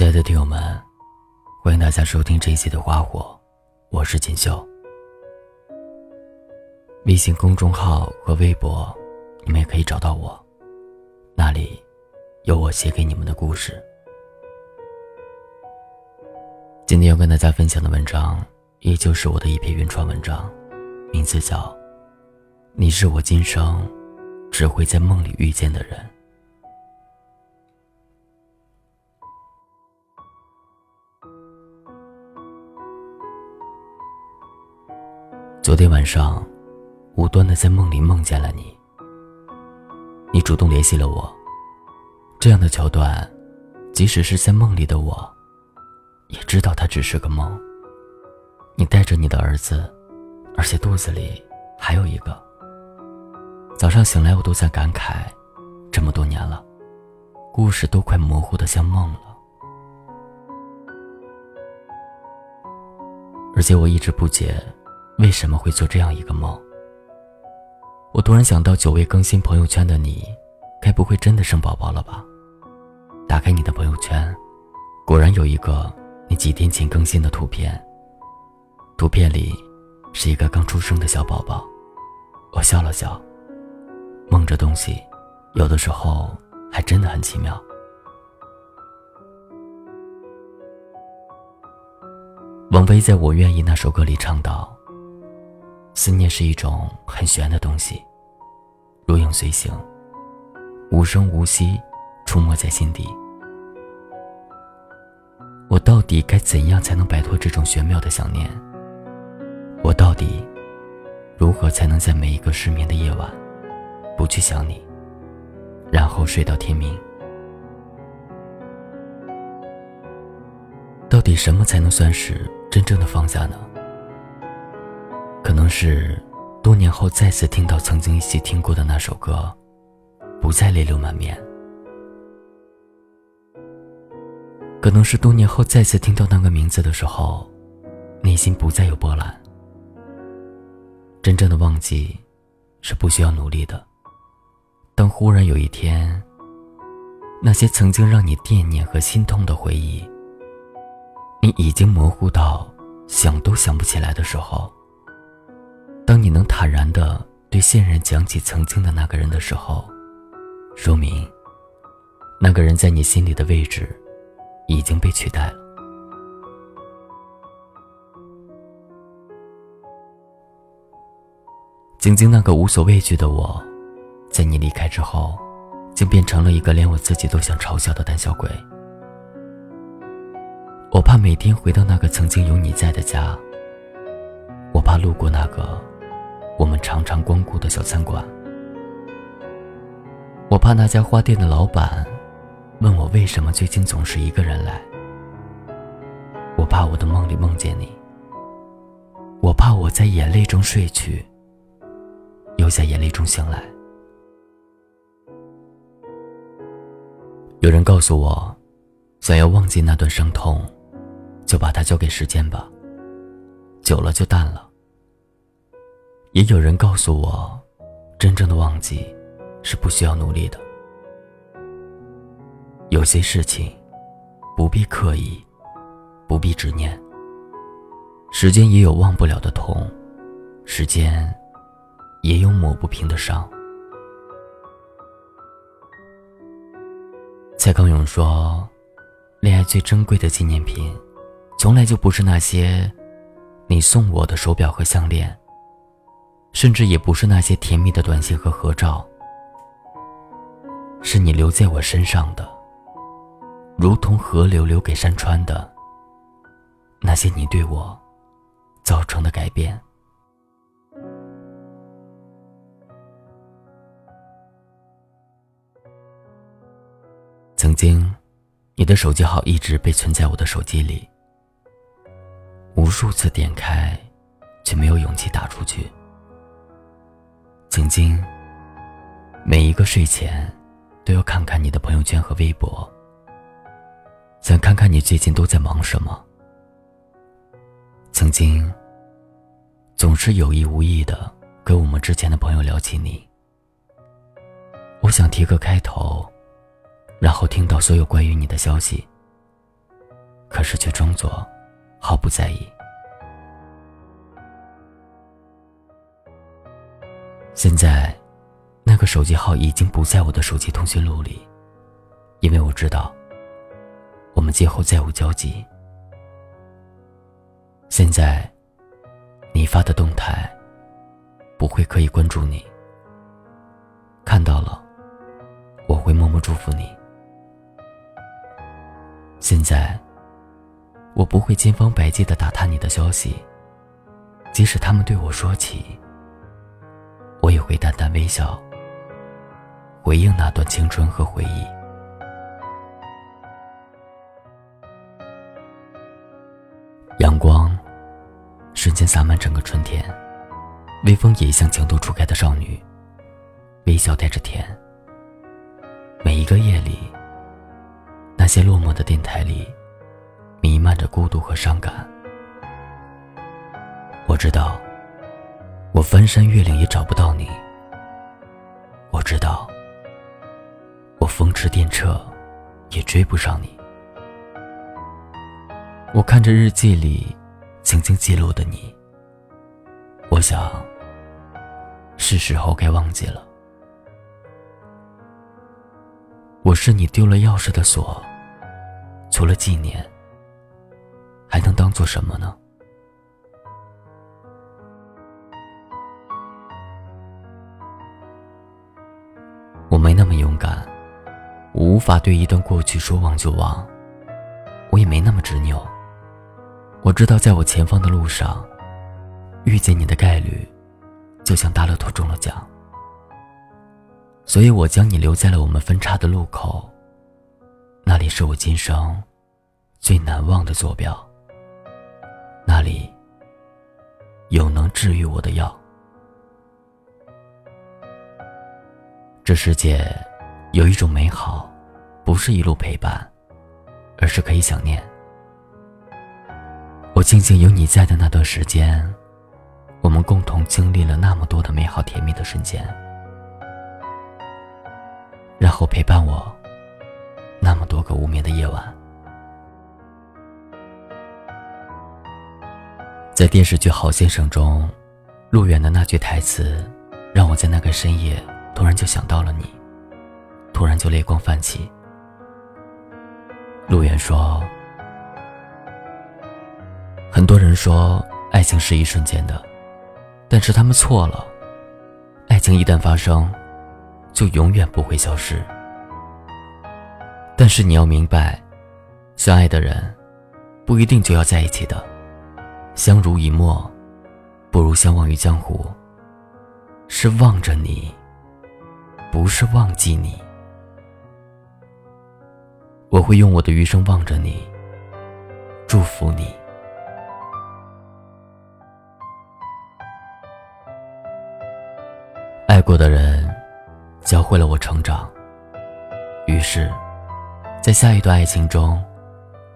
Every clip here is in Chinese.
亲爱的听友们，欢迎大家收听这一期的《花火》，我是锦绣。微信公众号和微博，你们也可以找到我，那里有我写给你们的故事。今天要跟大家分享的文章，依旧是我的一篇原创文章，名字叫《你是我今生只会在梦里遇见的人》。昨天晚上，无端的在梦里梦见了你。你主动联系了我，这样的桥段，即使是在梦里的我。也知道它只是个梦。你带着你的儿子，而且肚子里还有一个。早上醒来，我都在感慨，这么多年了，故事都快模糊的像梦了。而且我一直不解，为什么会做这样一个梦。我突然想到，久未更新朋友圈的你，该不会真的生宝宝了吧？打开你的朋友圈，果然有一个。你几天前更新的图片，图片里是一个刚出生的小宝宝。我笑了笑，梦这东西，有的时候还真的很奇妙。王菲在我愿意那首歌里唱道：“思念是一种很玄的东西，如影随形，无声无息，出没在心底。”我到底该怎样才能摆脱这种玄妙的想念？我到底如何才能在每一个失眠的夜晚，不去想你，然后睡到天明？到底什么才能算是真正的放下呢？可能是多年后再次听到曾经一起听过的那首歌，不再泪流满面。可能是多年后再次听到那个名字的时候，内心不再有波澜。真正的忘记，是不需要努力的。当忽然有一天，那些曾经让你惦念和心痛的回忆，你已经模糊到想都想不起来的时候，当你能坦然的对现任讲起曾经的那个人的时候，说明，那个人在你心里的位置。已经被取代了。晶晶那个无所畏惧的我，在你离开之后，竟变成了一个连我自己都想嘲笑的胆小鬼。我怕每天回到那个曾经有你在的家，我怕路过那个我们常常光顾的小餐馆，我怕那家花店的老板。问我为什么最近总是一个人来？我怕我的梦里梦见你。我怕我在眼泪中睡去，又在眼泪中醒来。有人告诉我，想要忘记那段伤痛，就把它交给时间吧，久了就淡了。也有人告诉我，真正的忘记，是不需要努力的。有些事情，不必刻意，不必执念。时间也有忘不了的痛，时间也有抹不平的伤。蔡康永说：“恋爱最珍贵的纪念品，从来就不是那些你送我的手表和项链，甚至也不是那些甜蜜的短信和合照，是你留在我身上的。”如同河流留给山川的那些你对我造成的改变。曾经，你的手机号一直被存在我的手机里，无数次点开，却没有勇气打出去。曾经，每一个睡前都要看看你的朋友圈和微博。想看看你最近都在忙什么。曾经，总是有意无意的跟我们之前的朋友聊起你。我想提个开头，然后听到所有关于你的消息。可是却装作毫不在意。现在，那个手机号已经不在我的手机通讯录里，因为我知道，我们今后再无交集。现在，你发的动态，不会刻意关注你。看到了，我会默默祝福你。现在，我不会千方百计的打探你的消息，即使他们对我说起。会淡淡微笑，回应那段青春和回忆。阳光瞬间洒满整个春天，微风也像情窦初开的少女，微笑带着甜。每一个夜里，那些落寞的电台里，弥漫着孤独和伤感。我知道。我翻山越岭也找不到你，我知道。我风驰电掣，也追不上你。我看着日记里曾经记录的你，我想，是时候该忘记了。我是你丢了钥匙的锁，除了纪念，还能当做什么呢？我没那么勇敢，我无法对一段过去说忘就忘。我也没那么执拗。我知道，在我前方的路上，遇见你的概率，就像大乐透中了奖。所以我将你留在了我们分叉的路口。那里是我今生最难忘的坐标。那里有能治愈我的药。这世界有一种美好，不是一路陪伴，而是可以想念。我庆幸有你在的那段时间，我们共同经历了那么多的美好甜蜜的瞬间，然后陪伴我那么多个无眠的夜晚。在电视剧《好先生》中，陆远的那句台词，让我在那个深夜。突然就想到了你，突然就泪光泛起。陆远说：“很多人说爱情是一瞬间的，但是他们错了。爱情一旦发生，就永远不会消失。但是你要明白，相爱的人不一定就要在一起的。相濡以沫，不如相忘于江湖。是望着你。”不是忘记你，我会用我的余生望着你，祝福你。爱过的人，教会了我成长。于是，在下一段爱情中，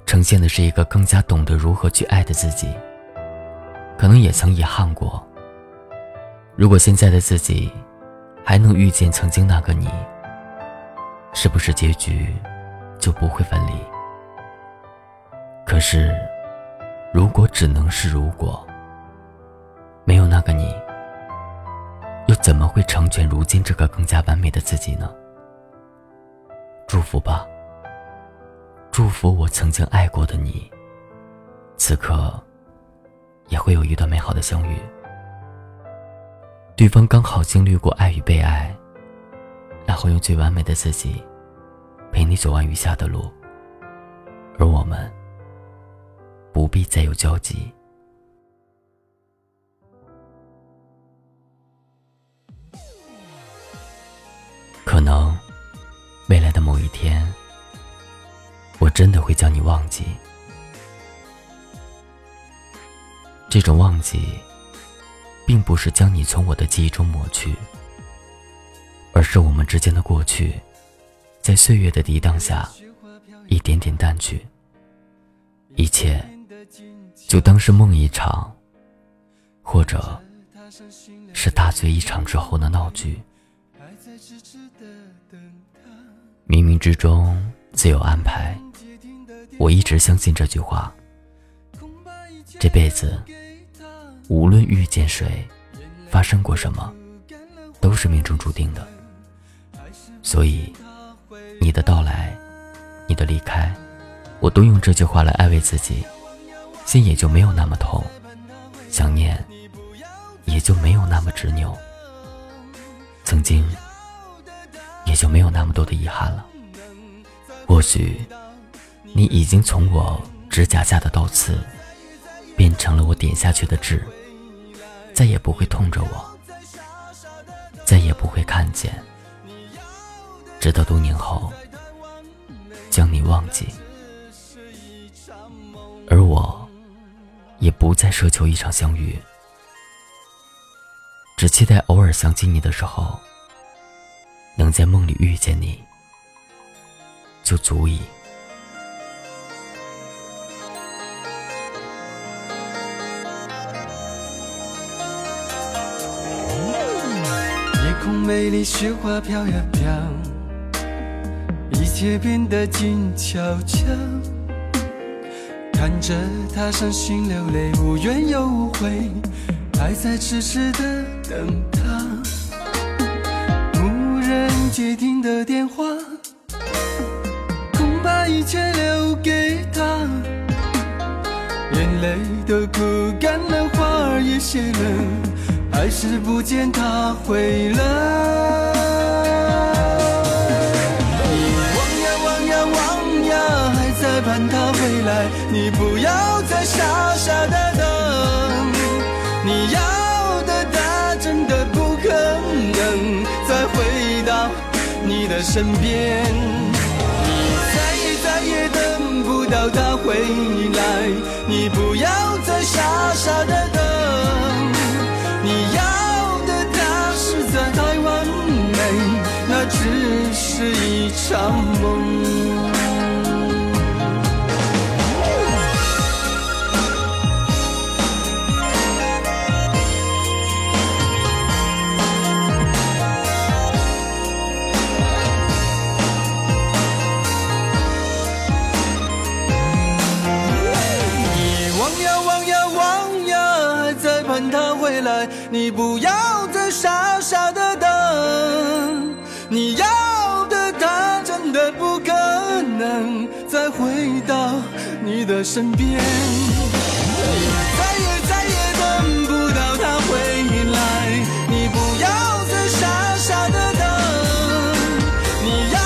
呈现的是一个更加懂得如何去爱的自己。可能也曾遗憾过，如果现在的自己。还能遇见曾经那个你，是不是结局就不会分离？可是，如果只能是如果，没有那个你，又怎么会成全如今这个更加完美的自己呢？祝福吧，祝福我曾经爱过的你，此刻也会有一段美好的相遇。对方刚好经历过爱与被爱，然后用最完美的自己陪你走完余下的路，而我们不必再有交集。可能未来的某一天，我真的会将你忘记。这种忘记。并不是将你从我的记忆中抹去，而是我们之间的过去，在岁月的涤荡下，一点点淡去。一切就当是梦一场，或者是大醉一场之后的闹剧。冥冥之中自有安排，我一直相信这句话：这辈子无论遇见谁，发生过什么，都是命中注定的。所以，你的到来，你的离开，我都用这句话来安慰自己，心也就没有那么痛，想念也就没有那么执拗，曾经也就没有那么多的遗憾了。或许。你已经从我指甲下的刀刺，变成了我点下去的痣，再也不会痛着我，再也不会看见，直到多年后将你忘记，而我也不再奢求一场相遇，只期待偶尔想起你的时候，能在梦里遇见你，就足以。美丽，雪花飘呀飘，一切变得静悄悄。看着他伤心流泪，无怨又无悔，还在痴痴的等他。无人接听的电话，恐怕一切留给他。眼泪都哭干了，花儿也谢了。还是不见他回来。你望呀望呀望呀，还在盼他回来。你不要再傻傻的等，你要的他真的不可能再回到你的身边。你再也再也等不到他回来，你不要再傻傻的等。是一场梦。你望呀望呀望呀还在盼他回来你不要再回到你的身边，再也再也等不到他回来。你不要再傻傻的等，你要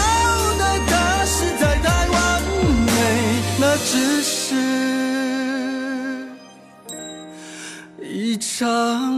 的他实在太完美，那只是一场。